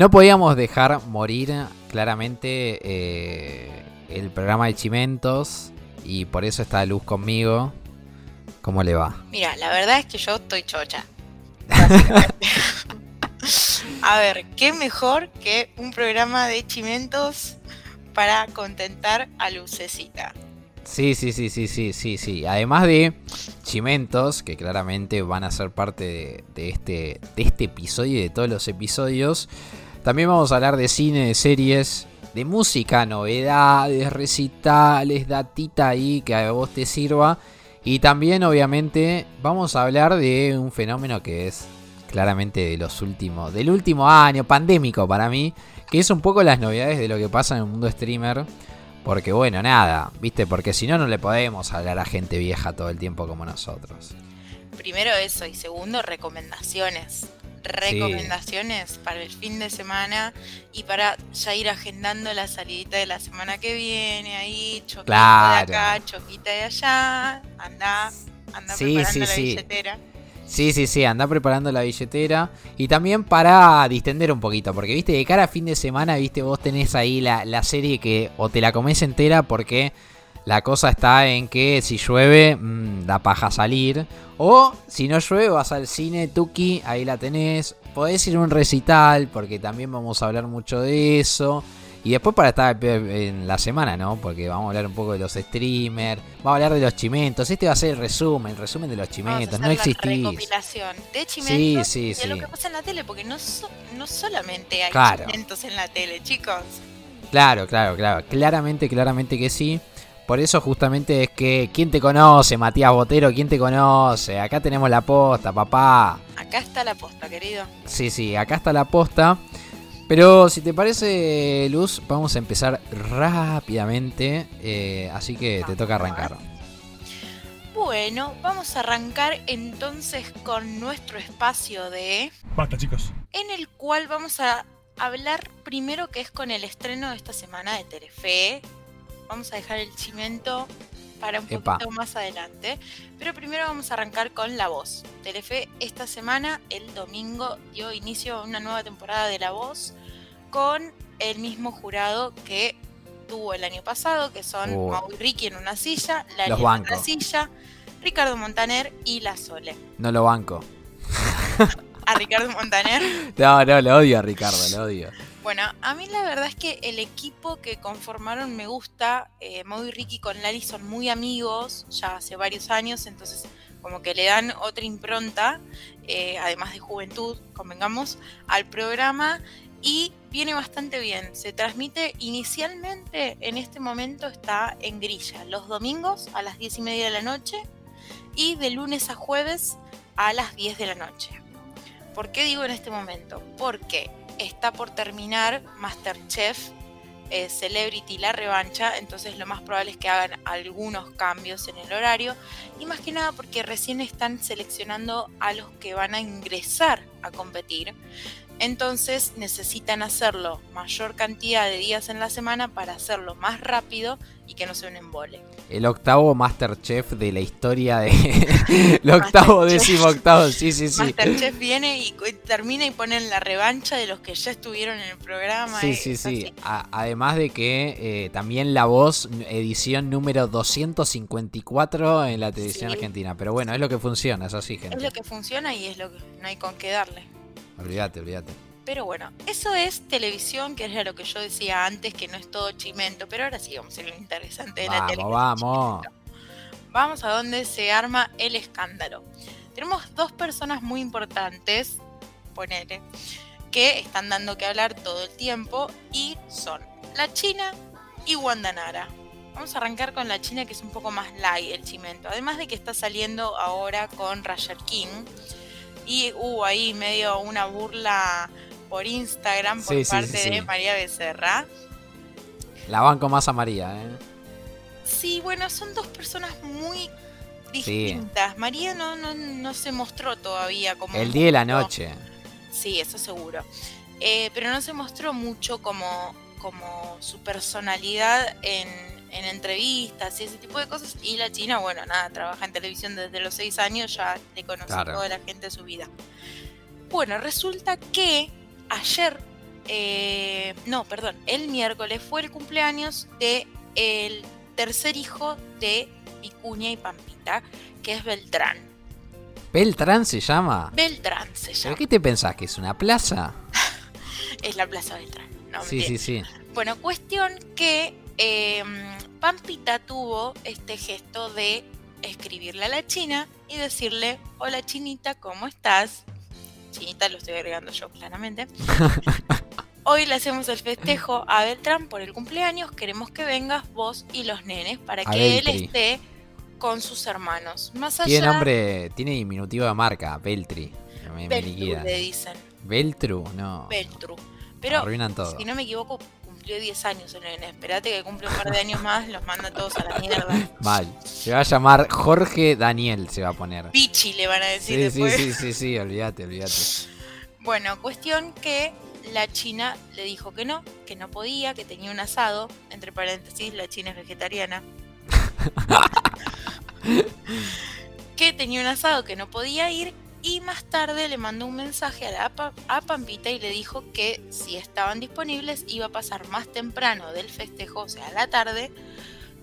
no podíamos dejar morir claramente eh, el programa de Chimentos y por eso está Luz conmigo. ¿Cómo le va? Mira, la verdad es que yo estoy chocha. A ver, ¿qué mejor que un programa de chimentos para contentar a Lucecita? Sí, sí, sí, sí, sí, sí, sí. Además de chimentos, que claramente van a ser parte de, este, de este episodio y de todos los episodios, también vamos a hablar de cine, de series, de música, novedades, recitales, datita ahí que a vos te sirva. Y también, obviamente, vamos a hablar de un fenómeno que es claramente de los últimos, del último año, pandémico para mí, que es un poco las novedades de lo que pasa en el mundo streamer. Porque bueno, nada, ¿viste? Porque si no, no le podemos hablar a gente vieja todo el tiempo como nosotros. Primero eso y segundo, recomendaciones recomendaciones para el fin de semana y para ya ir agendando la salidita de la semana que viene, ahí, choquita de acá, choquita de allá, anda, anda preparando la billetera. Sí, sí, sí, anda preparando la billetera. Y también para distender un poquito, porque viste, de cara a fin de semana, viste, vos tenés ahí la, la serie que o te la comes entera porque la cosa está en que si llueve, mmm, da paja salir. O si no llueve, vas al cine, Tuki, ahí la tenés. Podés ir a un recital, porque también vamos a hablar mucho de eso. Y después para estar en la semana, ¿no? Porque vamos a hablar un poco de los streamers, vamos a hablar de los chimentos. Este va a ser el resumen, el resumen de los chimentos. no existís. recopilación de chimentos sí, sí, y de lo que pasa en la tele, porque no, no solamente hay chimentos en la tele, chicos. Claro, claro, claro. Claramente, claramente que sí. Por eso justamente es que, ¿quién te conoce, Matías Botero? ¿Quién te conoce? Acá tenemos la posta, papá. Acá está la posta, querido. Sí, sí, acá está la posta. Pero si te parece, Luz, vamos a empezar rápidamente. Eh, así que te toca arrancar. Bueno, vamos a arrancar entonces con nuestro espacio de... Basta, chicos. En el cual vamos a hablar primero que es con el estreno de esta semana de Telefe, vamos a dejar el cimento para un poquito más adelante. Pero primero vamos a arrancar con La Voz. Telefe esta semana, el domingo, dio inicio a una nueva temporada de La Voz con el mismo jurado que tuvo el año pasado, que son uh. Mau y Ricky en una silla, la en otra silla, Ricardo Montaner y La Sole. No lo banco. ¿A Ricardo Montaner? No, no, lo odio a Ricardo, lo odio. Bueno, a mí la verdad es que el equipo que conformaron me gusta. Eh, Ricky con Lali son muy amigos ya hace varios años, entonces como que le dan otra impronta, eh, además de juventud, convengamos, al programa y viene bastante bien. Se transmite inicialmente, en este momento está en grilla, los domingos a las 10 y media de la noche y de lunes a jueves a las 10 de la noche. ¿Por qué digo en este momento? Porque está por terminar Masterchef eh, Celebrity la revancha, entonces lo más probable es que hagan algunos cambios en el horario y más que nada porque recién están seleccionando a los que van a ingresar a competir. Entonces necesitan hacerlo mayor cantidad de días en la semana para hacerlo más rápido y que no sea un embole. El octavo Masterchef de la historia de... el octavo, décimo octavo, sí, sí, sí. Masterchef viene y termina y ponen la revancha de los que ya estuvieron en el programa. Sí, sí, sí. además de que eh, también La Voz, edición número 254 en la televisión argentina. Pero bueno, es lo que funciona, es así, gente. Es lo que funciona y es lo que no hay con qué darle. Olvídate, olvídate. Pero bueno, eso es televisión, que era lo que yo decía antes, que no es todo chimento, pero ahora sí vamos a lo interesante de la televisión. Vamos, vamos. a donde se arma el escándalo. Tenemos dos personas muy importantes, ponele, que están dando que hablar todo el tiempo y son la China y Wanda Nara. Vamos a arrancar con la China que es un poco más light el chimento. Además de que está saliendo ahora con Roger King y hubo ahí medio una burla por Instagram por parte de María Becerra. La banco más a María, ¿eh? Sí, bueno, son dos personas muy distintas. María no, no, se mostró todavía como... El día y la noche. Sí, eso seguro. Eh, pero no se mostró mucho como, como su personalidad en, en entrevistas y ese tipo de cosas. Y la China, bueno, nada, trabaja en televisión desde los seis años, ya le conoce toda la gente de su vida. Bueno, resulta que ayer eh, no, perdón, el miércoles fue el cumpleaños de el tercer hijo de Vicuña y Pampita, que es Beltrán. ¿Beltrán se llama? Beltrán se ¿Pero llama. qué te pensás? ¿Que es una plaza? Es la Plaza Beltrán. No, sí, sí, sí. Bueno, cuestión que eh, Pampita tuvo este gesto de escribirle a la China y decirle, hola Chinita, ¿cómo estás? Chinita lo estoy agregando yo claramente. Hoy le hacemos el festejo a Beltrán por el cumpleaños. Queremos que vengas vos y los nenes para A que él esté con sus hermanos. Más allá Tiene nombre, tiene diminutivo de marca, Beltri. Me, Beltru le dicen. Beltru, no. Beltru. Pero Arruinan todo. si no me equivoco, cumplió 10 años el nene. Esperate que cumple un par de años más, los manda todos a la mierda. Mal. Se va a llamar Jorge Daniel, se va a poner. Pichi le van a decir Sí, sí, después. sí, sí, sí, olvídate, olvídate. Bueno, cuestión que la China le dijo que no, que no podía, que tenía un asado, entre paréntesis, la China es vegetariana. que tenía un asado que no podía ir y más tarde le mandó un mensaje a, la a Pampita y le dijo que si estaban disponibles iba a pasar más temprano del festejo, o sea, a la tarde,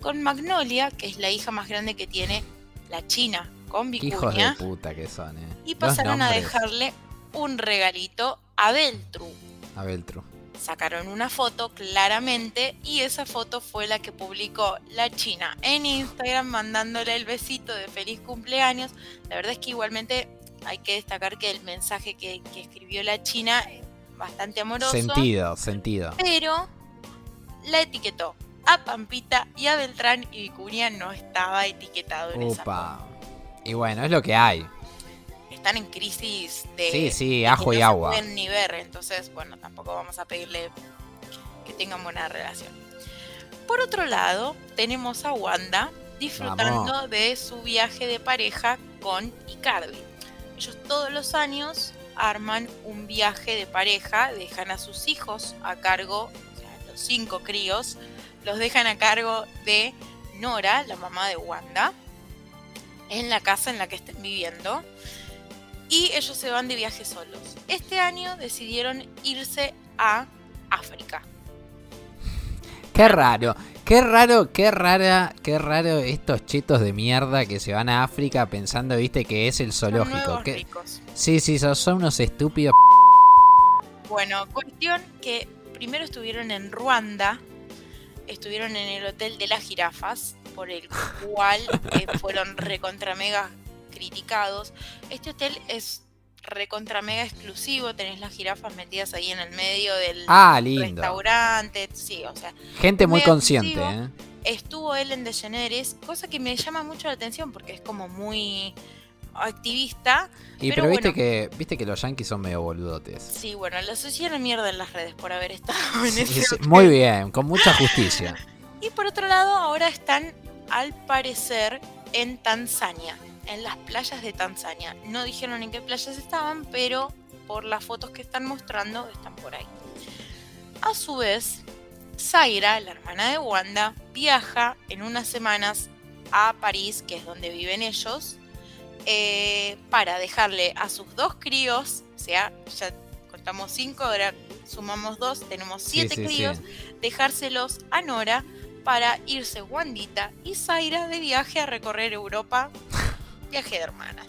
con Magnolia, que es la hija más grande que tiene la China, con Qué hijos de Vicuña, puta que son, eh. y pasaron a dejarle un regalito a Beltru. A Beltru. Sacaron una foto claramente y esa foto fue la que publicó la China en Instagram mandándole el besito de feliz cumpleaños. La verdad es que igualmente hay que destacar que el mensaje que, que escribió la China es bastante amoroso, Sentido, sentido. pero la etiquetó a Pampita y a Beltrán y Vicuña no estaba etiquetado en esa foto. Upa. Y bueno, es lo que hay. Están en crisis de, Sí, sí, de ajo que y agua. se pueden ni ver, entonces, bueno, tampoco vamos a pedirle que tengan buena relación. Por otro lado, tenemos a Wanda disfrutando Vamos. de su viaje de pareja con Icardi. Ellos todos los años arman un viaje de pareja, dejan a sus hijos a cargo, o sea, los cinco críos, los dejan a cargo de Nora, la mamá de Wanda, en la casa en la que estén viviendo y ellos se van de viaje solos. Este año decidieron irse a África. Qué raro, qué raro, qué rara, qué raro estos chetos de mierda que se van a África pensando, viste, que es el zoológico. que-. Sí, sí, son, son unos estúpidos. Bueno, cuestión que primero estuvieron en Ruanda, estuvieron en el Hotel de las Jirafas, por el cual eh, fueron recontra mega criticados. Este hotel es recontra mega exclusivo, tenés las jirafas metidas ahí en el medio del Ah, restaurante, sí, o sea, Gente muy consciente, exclusivo. ¿eh? estuvo Ellen DeGeneres, cosa que me llama mucho la atención porque es como muy activista. Y Pero pero, viste bueno. que viste que los yankees son medio boludotes. Sí, bueno, los hicieron mierda en las redes por haber estado en Sí, ese sí, muy bien, con mucha justicia. Y por otro lado, ahora están, al parecer, en Tanzania, en las playas de Tanzania. No dijeron en qué playas estaban, pero por las fotos que están mostrando, están por ahí. A su vez, Zaira, la hermana de Wanda, viaja en unas semanas a París, que es donde viven ellos, eh, para dejarle a sus dos críos, o sea, ya contamos cinco, ahora sumamos dos, tenemos siete sí, sí. críos, dejárselos a Nora para irse Wandita y Zaira de viaje a recorrer Europa, viaje de hermanas.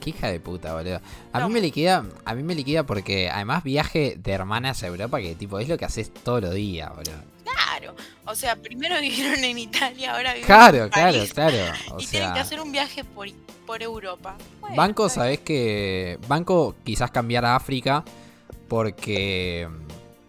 Qué hija de puta, boludo. A No. mí me liquida, a mí me liquida porque además viaje de hermanas a Europa que tipo es lo que haces todos los días, boludo. Claro, o sea, primero vivieron en Italia, ahora viven Claro, en claro, claro. O y tienen que hacer un viaje por, por Europa. Bueno, Banco, sabes que. Banco quizás cambiar a África porque.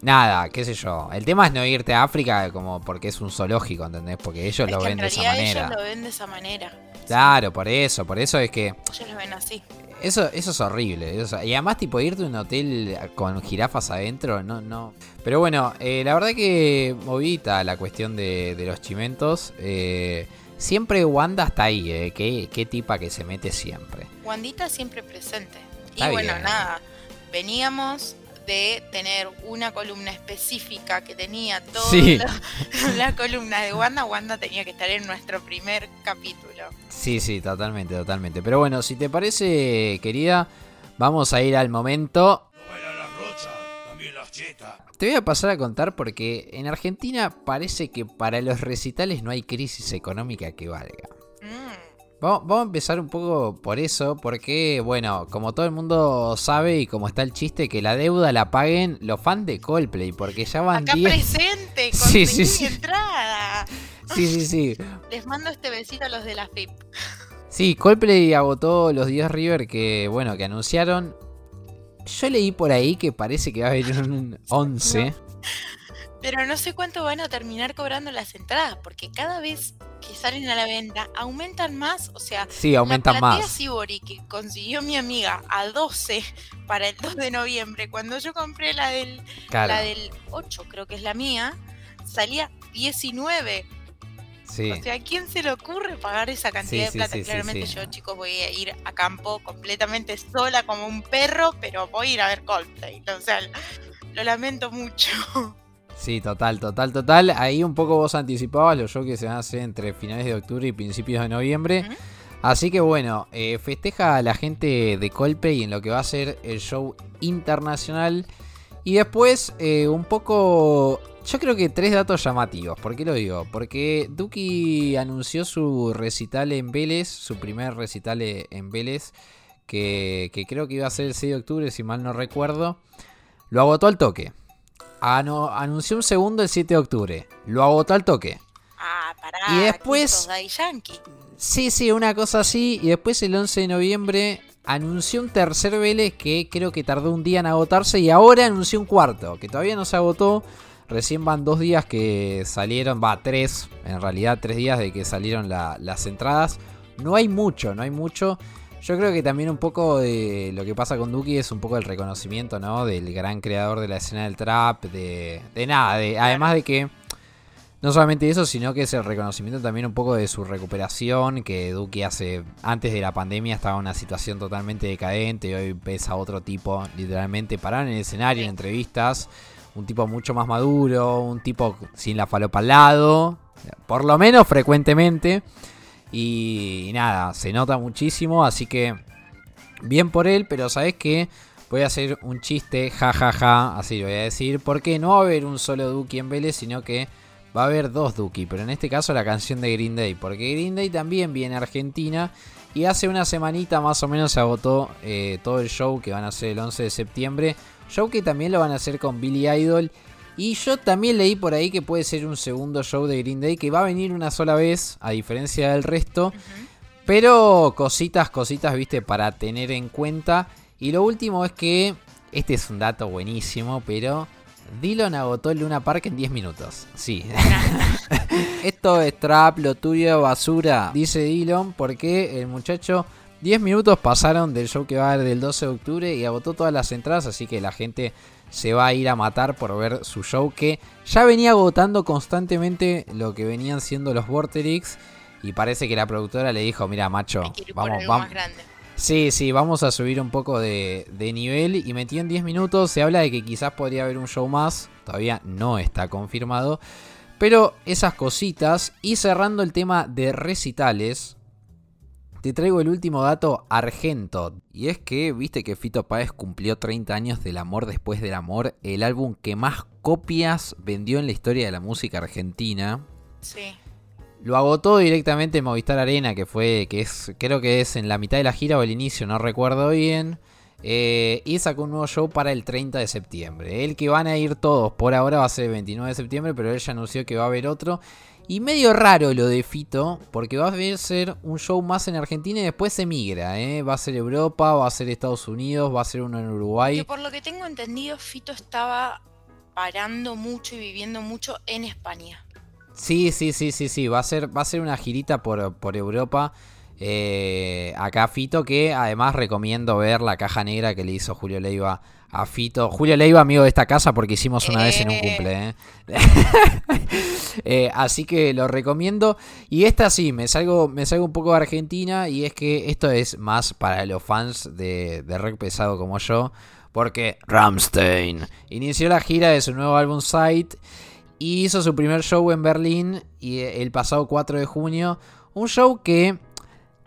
Nada, qué sé yo. El tema es no irte a África como porque es un zoológico, ¿entendés? Porque ellos Es lo ven en de esa manera. ellos lo ven de esa manera. Claro, por eso, por eso es que. Ellos lo ven así. Eso, eso es horrible. eso- y además, tipo, irte a un hotel con jirafas adentro, no, no. Pero bueno, eh, la verdad que movita la cuestión de, de los chimentos. eh, siempre Wanda está ahí, eh, qué, qué tipa que se mete siempre. Wandita siempre presente. Está y bueno, nada, veníamos de tener una columna específica que tenía toda Sí. la, la columna de Wanda. Wanda tenía que estar en nuestro primer capítulo. Sí, sí, totalmente, totalmente. Pero bueno, si te parece, querida, vamos a ir al momento. No las rochas, también las te voy a pasar a contar porque en Argentina parece que para los recitales no hay crisis económica que valga. Vamos, vamos a empezar un poco por eso, porque, bueno, como todo el mundo sabe y como está el chiste, que la deuda la paguen los fans de Coldplay, porque ya van Acá 10. presente, con Sí, sí, sí. entrada. Sí, sí, sí. Les mando este besito a los de la FIP. Sí, Coldplay agotó los 10 River que, bueno, que anunciaron. Yo leí por ahí que parece que va a haber un 11. Pero no sé cuánto van a terminar cobrando las entradas, porque cada vez que salen a la venta aumentan más. O sea, Sí, aumentan la platea más. Sibori que consiguió mi amiga a 12 para el 2 de noviembre, cuando yo compré la del, Claro, la del 8, creo que es la mía, salía 19. sí. O sea, ¿a quién se le ocurre pagar esa cantidad Sí, de plata? sí, Claramente yo, chicos, voy a ir a campo completamente sola como un perro, pero voy a ir a ver Coldplay. O sea, lo lamento mucho. Sí, total, total, total. Ahí un poco vos anticipabas los shows que se van a hacer entre finales de octubre y principios de noviembre. Así que bueno, eh, festeja a la gente de Coldplay en lo que va a ser el show internacional. Y después, eh, un poco. Yo creo que tres datos llamativos. ¿Por qué lo digo? Porque Duki anunció su recital en Vélez, su primer recital e- en Vélez, que, que creo que iba a ser el 6 de octubre, si mal no recuerdo. Lo agotó al toque. Ano- anunció un segundo el 7 de octubre. Lo agotó al toque. Ah, pará. Y ¿qué después-. Sí, sí, una cosa así. Y después el 11 de noviembre anunció un tercer Vélez que creo que tardó un día en agotarse. Y ahora anunció un cuarto, que todavía no se agotó. Recién van dos días que salieron, va, tres, en realidad tres días de que salieron la- las entradas. No hay mucho, no hay mucho. Yo creo que también un poco de lo que pasa con Duki es un poco el reconocimiento, ¿no? Del gran creador de la escena del trap, de, de nada, de, además de que no solamente eso, sino que es el reconocimiento también un poco de su recuperación, que Duki hace, antes de la pandemia estaba en una situación totalmente decadente y hoy ves a otro tipo, literalmente parado en el escenario, en entrevistas, un tipo mucho más maduro, un tipo sin la falopa al lado, por lo menos frecuentemente, y, nada, se nota muchísimo, así que bien por él, pero sabes que voy a hacer un chiste, jajaja, ja, ja, así lo voy a decir, porque no va a haber un solo Duki en Vélez, sino que va a haber dos Duki, pero en este caso la canción de Green Day, porque Green Day también viene a Argentina y hace una semanita más o menos se agotó eh, todo el show que van a hacer el 11 de septiembre, show que también lo van a hacer con Billy Idol. Y yo también leí por ahí que puede ser un segundo show de Green Day que va a venir una sola vez, a diferencia del resto. Pero cositas, cositas, viste, para tener en cuenta. Y lo último es que, este es un dato buenísimo, pero Dillon agotó el Luna Park en 10 minutos. Sí. Esto es trap, lo tuyo basura, dice Dillon, porque el muchacho 10 minutos pasaron del show que va a haber del 12 de octubre y agotó todas las entradas, así que la gente se va a ir a matar por ver su show que ya venía agotando constantemente lo que venían siendo los Vorterix y parece que la productora le dijo, mira macho, vamos, vamos. Sí, sí, vamos a subir un poco de, de nivel y metió en 10 minutos. Se habla de que quizás podría haber un show más, todavía no está confirmado. Pero esas cositas y cerrando el tema de recitales, te traigo el último dato argento. Y es que, viste que Fito Páez cumplió 30 años del amor después del amor, el álbum que más copias vendió en la historia de la música argentina. Sí. Lo agotó directamente en Movistar Arena, que fue, que es, creo que es en la mitad de la gira o el inicio, no recuerdo bien. Eh, y sacó un nuevo show para el 30 de septiembre. El que van a ir todos por ahora va a ser el 29 de septiembre, pero él ya anunció que va a haber otro. Y medio raro lo de Fito, porque va a ser un show más en Argentina y después se migra. ¿eh? Va a ser Europa, va a ser Estados Unidos, va a ser uno en Uruguay. Que por lo que tengo entendido, Fito estaba parando mucho y viviendo mucho en España. Sí, sí, sí, sí, sí. Va a ser, va a ser una girita por, por Europa. Eh, acá Fito, que además recomiendo ver la caja negra que le hizo Julio Leiva a Fito. Julio Leiva, amigo de esta casa, porque hicimos una vez en un Eh. cumple. ¿eh? Eh, así que lo recomiendo. Y esta sí, me salgo, me salgo un poco de Argentina. Y es que esto es más para los fans de, de rock pesado como yo. Porque Ramstein inició la gira de su nuevo álbum Sight y hizo su primer show en Berlín y el pasado 4 de junio. Un show que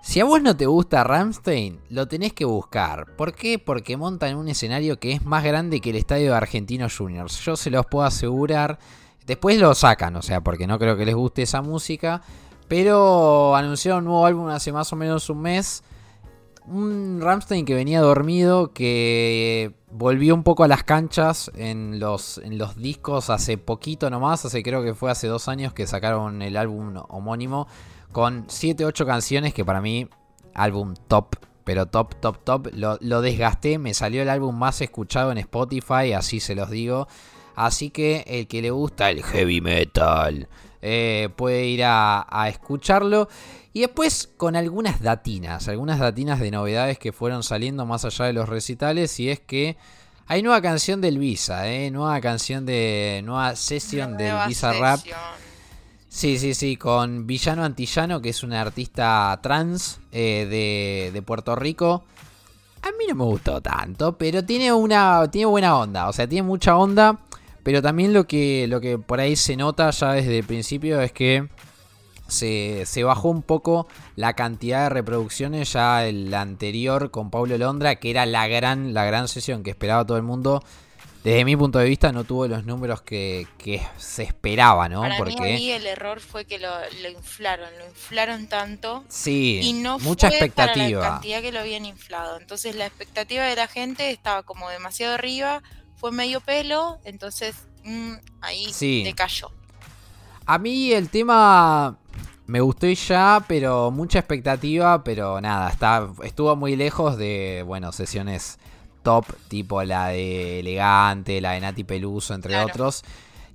Si a vos no te gusta Ramstein, lo tenés que buscar. ¿Por qué? Porque montan un escenario que es más grande que el estadio de Argentinos Juniors. Yo se los puedo asegurar. Después lo sacan, o sea, porque no creo que les guste esa música. Pero anunciaron un nuevo álbum hace más o menos un mes. Un Ramstein que venía dormido, que volvió un poco a las canchas en los, en los discos hace poquito nomás. Hace creo que fue hace dos años que sacaron el álbum homónimo con 7, 8 canciones que para mí, álbum top, pero top, top, top. Lo, desgasté, me salió el álbum más escuchado en Spotify, así se los digo. Así que el que le gusta el heavy metal eh, puede ir a, escucharlo. Y después con algunas datinas, algunas datinas de novedades que fueron saliendo más allá de los recitales. Y es que hay nueva canción del Visa, eh, nueva canción de. nueva sesión del Visa Rap. Sí, sí, sí, con Villano Antillano, que es un artista trans eh, de, Puerto Rico. A mí no me gustó tanto, pero tiene una tiene buena onda, o sea, tiene mucha onda, pero también lo que, lo que por ahí se nota ya desde el principio es que se, se bajó un poco la cantidad de reproducciones ya el anterior con Pablo Londra, que era la gran, la gran sesión que esperaba todo el mundo desde mi punto de vista no tuvo los números que, se esperaba, ¿no? Para Porque mí el error fue que lo, inflaron, lo inflaron tanto. Sí, y no mucha fue expectativa. Para la cantidad que lo habían inflado. Entonces la expectativa de la gente estaba como demasiado arriba, fue medio pelo, entonces mm, ahí sí. decayó. A mí el tema me gustó ya, pero mucha expectativa, pero nada, está, estuvo muy lejos de, bueno, sesiones top, tipo la de Elegante, la de Nati Peluso, entre otros.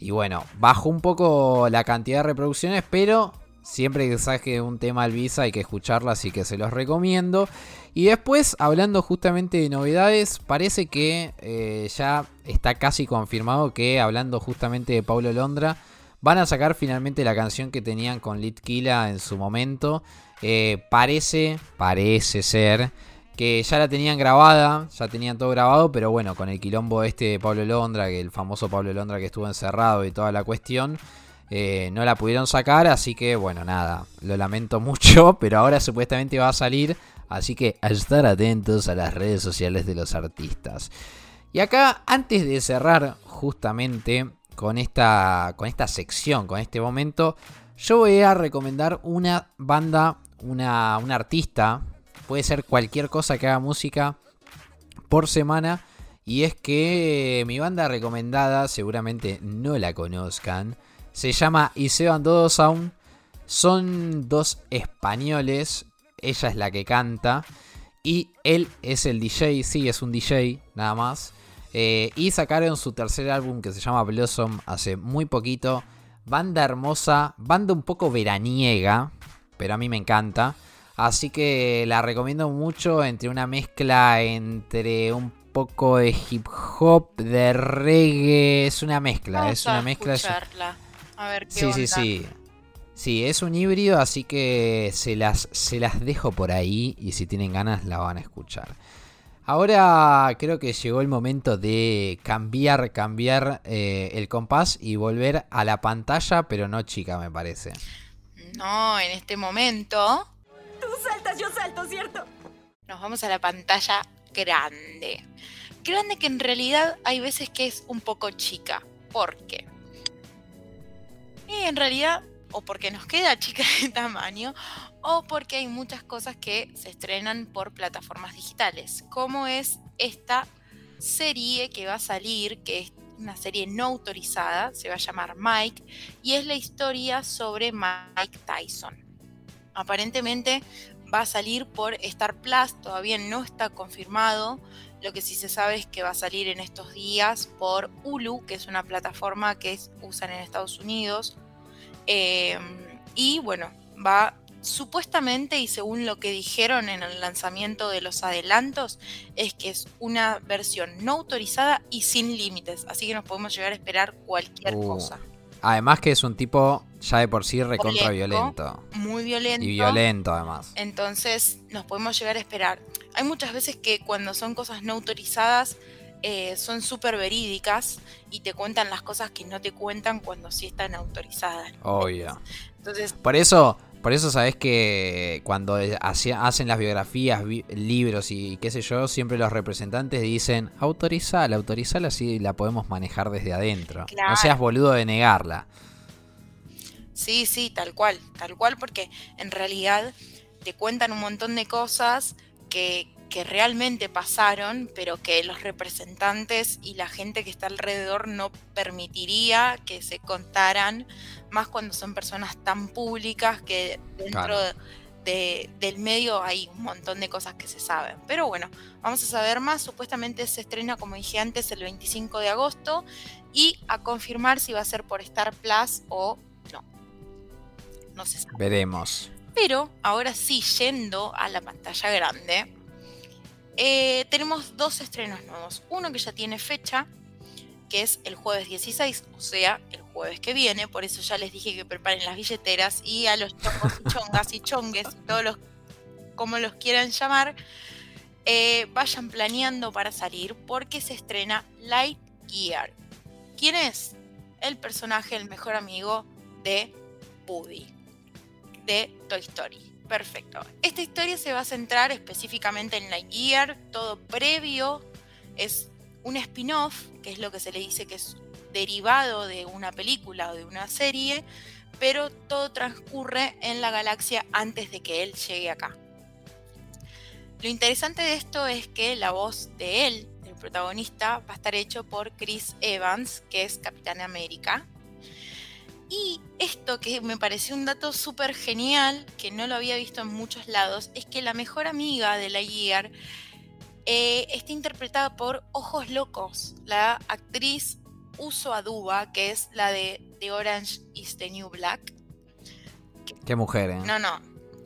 Y bueno, bajó un poco la cantidad de reproducciones, pero siempre que sabes que un tema al Visa hay que escucharlo, así que se los recomiendo. Y después, hablando justamente de novedades, parece que eh, ya está casi confirmado que, hablando justamente de Paulo Londra, van a sacar finalmente la canción que tenían con Litkila en su momento. Eh, parece, parece ser que ya la tenían grabada, ya tenían todo grabado, pero bueno, con el quilombo este de Pablo Londra, que el famoso Pablo Londra que estuvo encerrado y toda la cuestión, eh, no la pudieron sacar, así que bueno, nada, lo lamento mucho, pero ahora supuestamente va a salir, así que a estar atentos a las redes sociales de los artistas. Y acá, antes de cerrar justamente con esta, con esta sección, con este momento, yo voy a recomendar una banda, una, una artista puede ser cualquier cosa que haga música por semana. Y es que mi banda recomendada, seguramente no la conozcan, se llama Iseo Andodo Sound. Son dos españoles, ella es la que canta y él es el DJ, sí, es un DJ nada más. Eh, y sacaron su tercer álbum que se llama Blossom hace muy poquito. Banda hermosa, banda un poco veraniega, pero a mí me encanta. Así que la recomiendo mucho entre una mezcla entre un poco de hip hop, de reggae, es una mezcla, es una mezcla. A ver qué sí, sí, sí. Sí, es un híbrido, así que se las, se las dejo por ahí y si tienen ganas la van a escuchar. Ahora creo que llegó el momento de cambiar, cambiar eh, el compás y volver a la pantalla, pero no chica me parece. No, en este momento Tú saltas, yo salto, ¿cierto? Nos vamos a la pantalla grande. Grande que en realidad hay veces que es un poco chica. ¿Por qué? Y en realidad, o porque nos queda chica de tamaño, o porque hay muchas cosas que se estrenan por plataformas digitales, como es esta serie que va a salir, que es una serie no autorizada, se va a llamar Mike, y es la historia sobre Mike Tyson aparentemente va a salir por Star Plus, todavía no está confirmado. Lo que sí se sabe es que va a salir en estos días por Hulu, que es una plataforma que usan en Estados Unidos. Em, y bueno, va supuestamente y según lo que dijeron en el lanzamiento de los adelantos, es que es una versión no autorizada y sin límites. Así que nos podemos llegar a esperar cualquier uh. cosa. Además que es un tipo ya de por sí recontra violento. Muy violento. Y violento además. Entonces nos podemos llegar a esperar. Hay muchas veces que cuando son cosas no autorizadas eh, son súper verídicas y te cuentan las cosas que no te cuentan cuando sí están autorizadas. Obvio. Entonces, por eso, Por eso sabes que cuando hacen las biografías, libros y qué sé yo, siempre los representantes dicen autorizala, autorizala así la podemos manejar desde adentro. No seas boludo de negarla. Sí, sí, tal cual, tal cual, porque en realidad te cuentan un montón de cosas que, que realmente pasaron, pero que los representantes y la gente que está alrededor no permitiría que se contaran, más cuando son personas tan públicas que dentro del medio hay un montón de cosas que se saben. Pero bueno, vamos a saber más. Supuestamente se estrena, como dije antes, el 25 de agosto y a confirmar si va a ser por Star Plus o no. Se sabe. Veremos. Pero ahora sí, yendo a la pantalla grande, eh, tenemos dos estrenos nuevos. Uno que ya tiene fecha, que es el jueves 16, o sea, el jueves que viene. Por eso ya les dije que preparen las billeteras y a los chongos y chongas y chongues, todos los como los quieran llamar, eh, vayan planeando para salir porque se estrena Lightyear. ¿Quién es? El personaje, el mejor amigo de Woody, de Toy Story. Perfecto. Esta historia se va a centrar específicamente en Lightyear, todo previo, es un spin-off, que es lo que se le dice que es derivado de una película o de una serie, pero todo transcurre en la galaxia antes de que él llegue acá. Lo interesante de esto es que la voz de él, el protagonista, va a estar hecho por Chris Evans, que es Capitán América. Y esto que me pareció un dato súper genial, que no lo había visto en muchos lados, es que la mejor amiga de la Year eh, está interpretada por Ojos Locos, la actriz Uso Aduba, que es la de The Orange is the New Black. Qué mujer, ¿eh? No, no,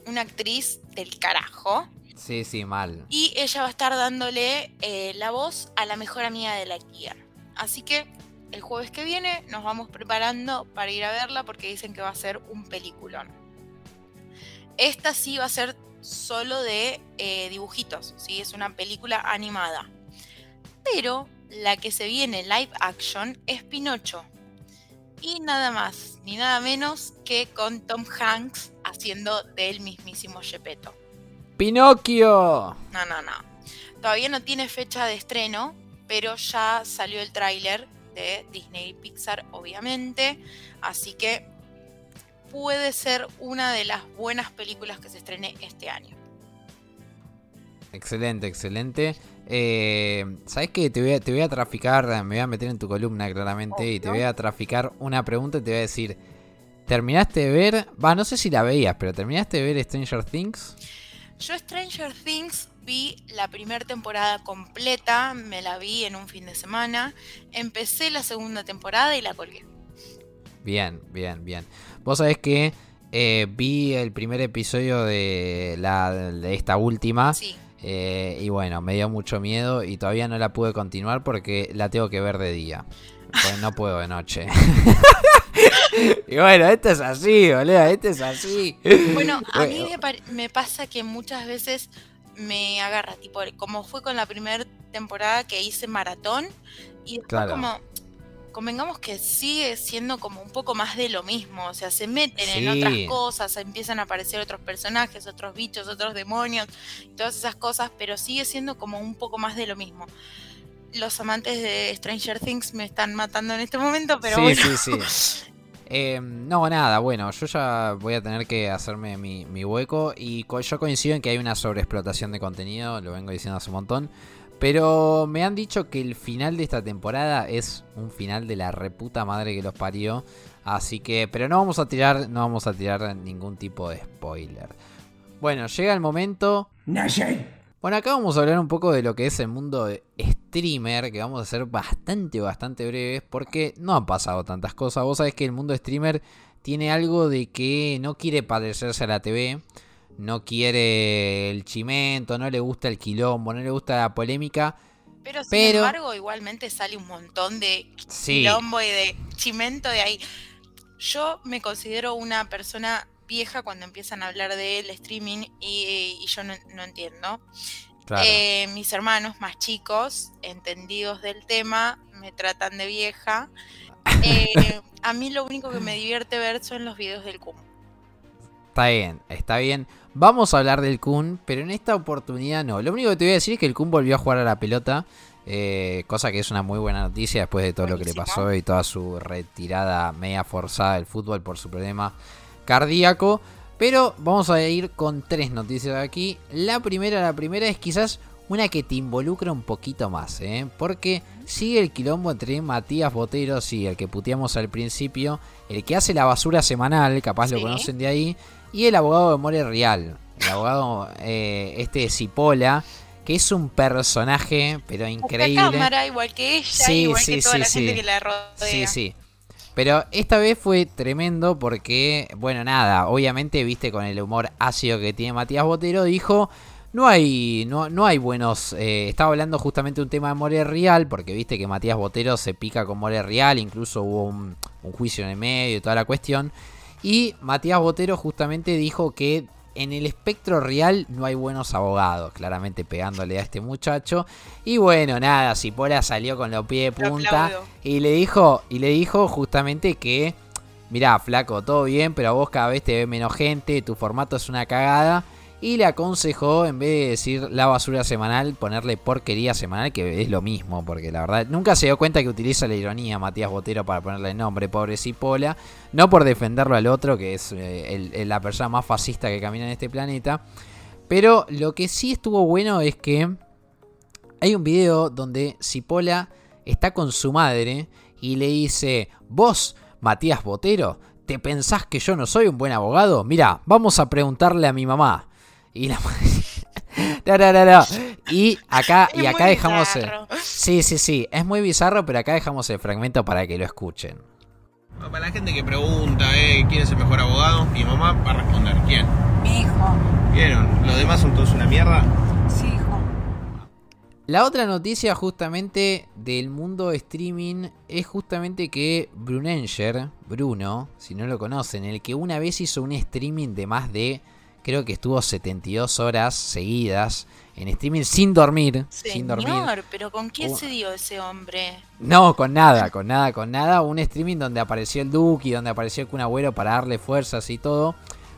una actriz del carajo. Sí, sí, mal. Y ella va a estar dándole eh, la voz a la mejor amiga de la Year. Así que el jueves que viene nos vamos preparando para ir a verla porque dicen que va a ser un peliculón. Esta sí va a ser solo de eh, dibujitos, ¿sí? es una película animada. Pero la que se viene live action es Pinocho. Y nada más, ni nada menos que con Tom Hanks haciendo del mismísimo Gepetto. ¡Pinocchio! No, no, no. Todavía no tiene fecha de estreno, pero ya salió el tráiler Disney y Pixar, obviamente. Así que puede ser una de las buenas películas que se estrene este año. Excelente, excelente. Eh, ¿Sabes qué? Te voy, a, te voy a traficar, me voy a meter en tu columna claramente y te voy a traficar una pregunta y te voy a decir, ¿terminaste de ver? Va, no sé si la veías, pero ¿terminaste de ver Stranger Things? Yo Stranger Things vi la primera temporada completa, me la vi en un fin de semana, empecé la segunda temporada y la colgué. Bien, bien, bien. Vos sabés que eh, vi el primer episodio de, la, de esta última. Sí. Eh, y bueno, me dio mucho miedo y todavía no la pude continuar porque la tengo que ver de día. Pues no puedo de noche. y bueno, esto es así, boludo, esto es así. Bueno, a mí me pasa que muchas veces me agarra, tipo, como fue con la primera temporada que hice maratón y después como convengamos que sigue siendo como un poco más de lo mismo, o sea, se meten en otras cosas, empiezan a aparecer otros personajes, otros bichos, otros demonios, todas esas cosas, pero sigue siendo como un poco más de lo mismo. Los amantes de Stranger Things me están matando en este momento, pero bueno. Sí, sí. Em, no, nada, bueno, yo ya voy a tener que hacerme mi, hueco y yo coincido en que hay una sobreexplotación de contenido, lo vengo diciendo hace un montón, pero me han dicho que el final de esta temporada es un final de la reputa madre que los parió, así que, pero no vamos a tirar, no vamos a tirar ningún tipo de spoiler. Bueno, llega el momento... Bueno, acá vamos a hablar un poco de lo que es el mundo de streamer, que vamos a ser bastante, bastante breves, porque no han pasado tantas cosas. Vos sabés que el mundo streamer tiene algo de que no quiere parecerse a la TV, no quiere el chimento, no le gusta el quilombo, no le gusta la polémica. Pero sin embargo, igualmente sale un montón de quilombo y de chimento de ahí. Yo me considero una persona vieja cuando empiezan a hablar del streaming y, yo no, entiendo. Eh, mis hermanos más chicos, entendidos del tema, me tratan de vieja. Eh, a mí lo único que me divierte ver son los videos del CUM. está bien, está bien. Vamos a hablar del Kun, pero en esta oportunidad no. Lo único que te voy a decir es que el Kun volvió a jugar a la pelota. Eh, cosa que es una muy buena noticia después de todo lo que le pasó y toda su retirada media forzada del fútbol por su problema cardíaco. Pero vamos a ir con tres noticias aquí. La primera, la primera es quizás una que te involucra un poquito más, ¿eh? porque sigue el quilombo entre Matías Botero, sí, el que puteamos al principio, el que hace la basura semanal, capaz lo conocen de ahí, y el abogado de More Real, el abogado eh, este Cipola, que es un personaje, pero increíble. cámara, igual que ella, igual que toda la gente que la rodea. Sí, sí. Pero esta vez fue tremendo porque, bueno, nada, obviamente, viste, con el humor ácido que tiene Matías Botero, dijo, no hay, no, no hay buenos. Eh, estaba hablando justamente de un tema de More Real, porque viste que Matías Botero se pica con More Real, incluso hubo un, un, juicio en el medio y toda la cuestión. Y Matías Botero justamente dijo que en el espectro real no hay buenos abogados, claramente pegándole a este muchacho. Y bueno, nada, Cipola salió con los pies de punta y le dijo, y le dijo justamente que, mirá, flaco, todo bien, pero a vos cada vez te ve menos gente, tu formato es una cagada y le aconsejó, en vez de decir la basura semanal, ponerle porquería semanal, que es lo mismo, porque la verdad nunca se dio cuenta que utiliza la ironía Matías Botero para ponerle el nombre, pobre Cipola, no por defenderlo al otro, que es eh, la persona más fascista que camina en este planeta, pero lo que sí estuvo bueno es que hay un video donde Cipola está con su madre y le dice, vos, Matías Botero, ¿te pensás que yo no soy un buen abogado? Mira, vamos a preguntarle a mi mamá. Y la Y acá, y acá dejamos. Sí, sí, sí. Es muy bizarro, pero acá dejamos el fragmento para que lo escuchen. para la gente que pregunta, eh, ¿quién es el mejor abogado? Mi mamá va a responder, ¿quién? Mi hijo. ¿Vieron? ¿Los demás son todos una mierda? Sí, hijo. La otra noticia justamente del mundo streaming es justamente que Brunenger, Bruno, si no lo conocen, el que una vez hizo un streaming de más de creo que estuvo 72 horas seguidas en streaming sin dormir. Señor, sin dormir. pero ¿con quién se dio ese hombre? No, con nada, con nada, con nada. Un streaming donde apareció el y donde apareció el Kun Agüero para darle fuerzas y todo.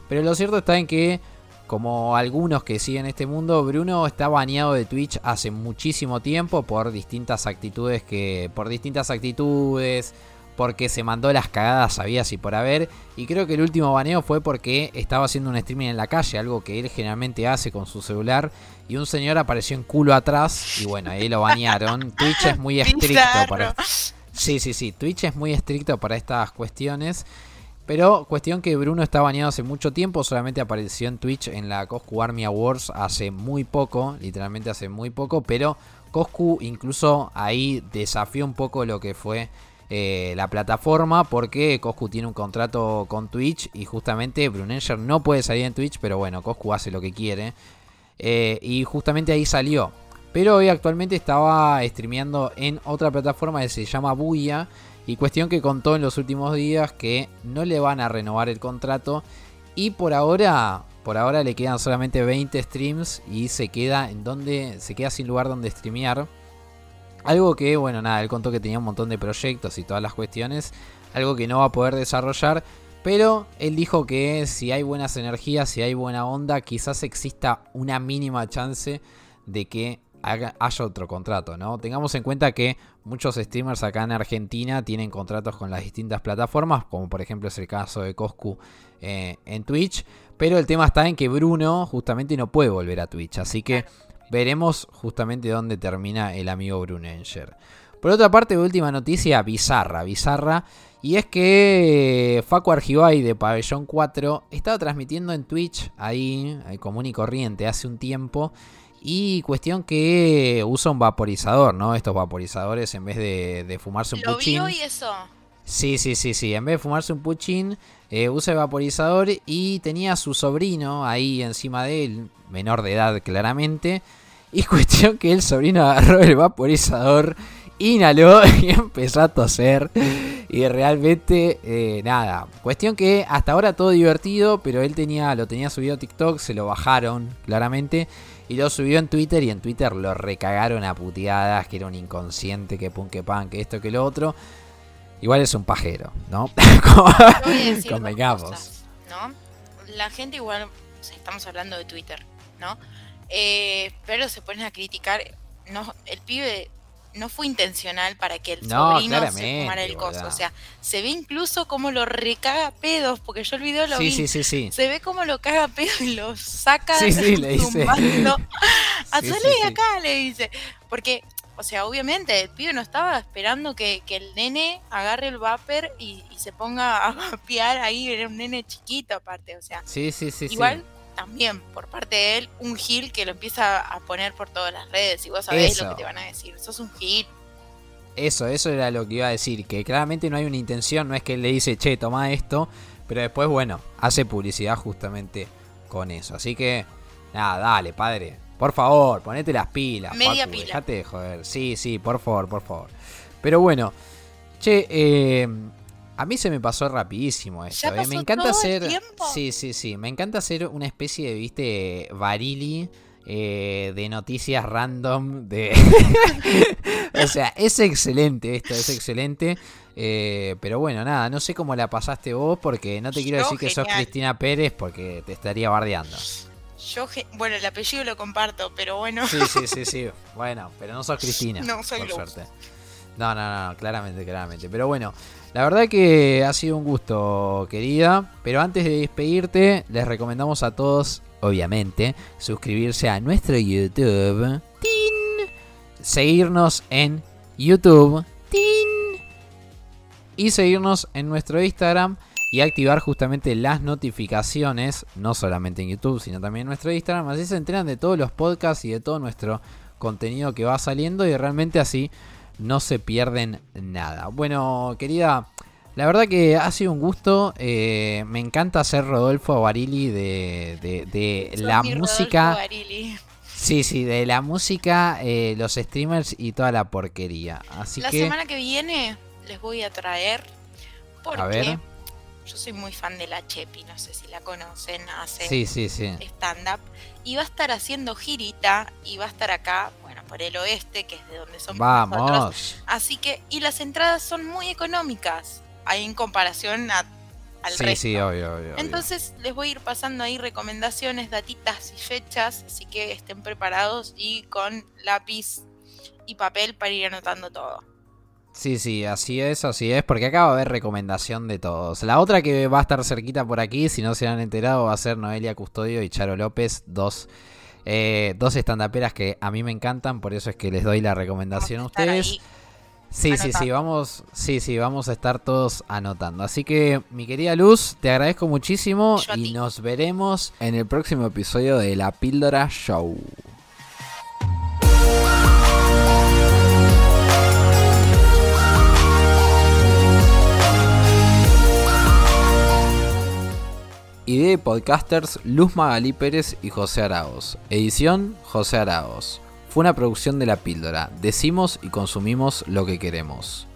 Pero lo cierto está en que, como algunos que siguen este mundo, Bruno está baneado de Twitch hace muchísimo tiempo por distintas actitudes que. por distintas actitudes porque se mandó las cagadas sabías y por haber. Y creo que el último baneo fue porque estaba haciendo un streaming en la calle, algo que él generalmente hace con su celular. Y un señor apareció en culo atrás y bueno, ahí lo banearon. Twitch es muy estricto para... Sí, sí, sí, Twitch es muy estricto para estas cuestiones. Pero cuestión que Bruno está baneado hace mucho tiempo, solamente apareció en Twitch en la Coscu Army Awards hace muy poco, literalmente hace muy poco, pero Coscu incluso ahí desafió un poco lo que fue eh, la plataforma porque Coscu tiene un contrato con Twitch y justamente Brunenger no puede salir en Twitch, pero bueno, Coscu hace lo que quiere. Eh, y justamente ahí salió. Pero hoy actualmente estaba streameando en otra plataforma que se llama Buya. Y cuestión que contó en los últimos días que no le van a renovar el contrato. Y por ahora, por ahora le quedan solamente 20 streams y se queda en donde se queda sin lugar donde streamear. Algo que, bueno, nada, él contó que tenía un montón de proyectos y todas las cuestiones. Algo que no va a poder desarrollar. Pero él dijo que si hay buenas energías, si hay buena onda, quizás exista una mínima chance de que haya otro contrato, ¿no? Tengamos en cuenta que muchos streamers acá en Argentina tienen contratos con las distintas plataformas, como por ejemplo es el caso de Coscu eh, en Twitch. Pero el tema está en que Bruno justamente no puede volver a Twitch. Así que veremos justamente dónde termina el amigo Brunenger. Por otra parte, última noticia bizarra, bizarra. Y es que Facu Argibay de Pabellón 4 estaba transmitiendo en Twitch, ahí, común y corriente, hace un tiempo. Y cuestión que usa un vaporizador, ¿no? Estos vaporizadores en vez de, fumarse un ¿Lo puchín. Vio y eso? Sí, sí, sí, sí. En vez de fumarse un puchín, eh, usa el vaporizador y tenía a su sobrino ahí encima de él, menor de edad claramente. Y cuestión que el sobrino agarró el vaporizador, inhaló y empezó a toser. Y realmente, eh, nada. Cuestión que hasta ahora todo divertido, pero él tenía, lo tenía subido a TikTok, se lo bajaron claramente. Y lo subió en Twitter y en Twitter lo recagaron a puteadas, que era un inconsciente, que pun, que pan, que esto, que lo otro. Igual es un pajero, ¿no? Convengamos. ¿no? la gente igual, o sea, estamos hablando de Twitter, ¿no? Eh, pero se ponen a criticar, no, el pibe no fue intencional para que el No, sobrino se fumara el coso. O sea, se ve incluso como lo recaga pedos, porque yo el video lo Sí, vi. sí, sí, sí. Se ve como lo caga pedos y lo saca Sí, sí, le dice. A de sí. acá, le dice. Porque, o sea, obviamente el pibe no estaba esperando que, que el nene agarre el vapor y, y se ponga a vapear ahí. Era un nene chiquito aparte, o sea. Sí, sí, sí, sí. Igual también por parte de él, un gil que lo empieza a poner por todas las redes y vos sabés Eso. lo que te van a decir. Sos un gil. Eso, eso era lo que iba a decir, que claramente no hay una intención, no es que él le dice, che, toma esto, pero después, bueno, hace publicidad justamente con eso. Así que, nada, dale, padre, por favor, ponete las pilas. Media Facu, pila. Dejate de joder. Sí, sí, por favor, por favor. Pero bueno, che, eh, a mí se me pasó rapidísimo esto. Ya eh. Me encanta todo hacer... Sí, sí, sí, me encanta hacer una especie de, viste, varili. eh, de noticias random de o sea es excelente esto es excelente eh, pero bueno nada no sé cómo la pasaste vos porque no te quiero Yo, decir que sos. Cristina Pérez porque te estaría bardeando Yo, bueno, el apellido lo comparto, pero bueno. sí sí sí sí bueno pero no sos Cristina No, soy por Luz. suerte no no no claramente claramente pero bueno la verdad que ha sido un gusto querida pero antes de despedirte les recomendamos a todos obviamente suscribirse a nuestro YouTube ¡Tin! seguirnos en YouTube ¡Tin! y seguirnos en nuestro Instagram y activar justamente las notificaciones, no solamente en YouTube, sino también en nuestro Instagram, así se enteran de todos los podcasts y de todo nuestro contenido que va saliendo y realmente así no se pierden nada. Bueno, querida, la verdad que ha sido un gusto, eh, me encanta ser Rodolfo Barili de, de- la música. Sí, sí, de la música, eh, los streamers y toda la porquería. Así La que... semana que viene les voy a traer. Porque A ver. Yo soy muy fan de la Chepi, no sé si la conocen, hace Sí, sí, sí. stand-up. Y va a estar haciendo girita y va a estar acá, bueno, por el oeste, que es de donde somos nosotros. Vamos. Así que, y las entradas son muy económicas, ahí en comparación a, al Sí, resto. sí, obvio, obvio. obvio. Entonces les voy a ir pasando ahí recomendaciones, datitas y fechas, así que estén preparados y con lápiz y papel para ir anotando todo. Sí, sí, así es, así es, porque acá va a haber recomendación de todos. La otra que va a estar cerquita por aquí, si no se han enterado, va a ser Noelia Custodio y Charo López, dos, eh, dos estandaperas que a mí me encantan, por eso es que les doy la recomendación a ustedes. ahí. Sí, sí, sí, vamos, sí, sí, vamos a estar todos anotando. Así que, mi querida Luz, te agradezco muchísimo y ti. nos veremos en el próximo episodio de La Píldora Show. Idea de podcasters Luz Magalí Pérez y José Araos. Edición José Araos. Fue una producción de La Píldora. Decimos y consumimos lo que queremos.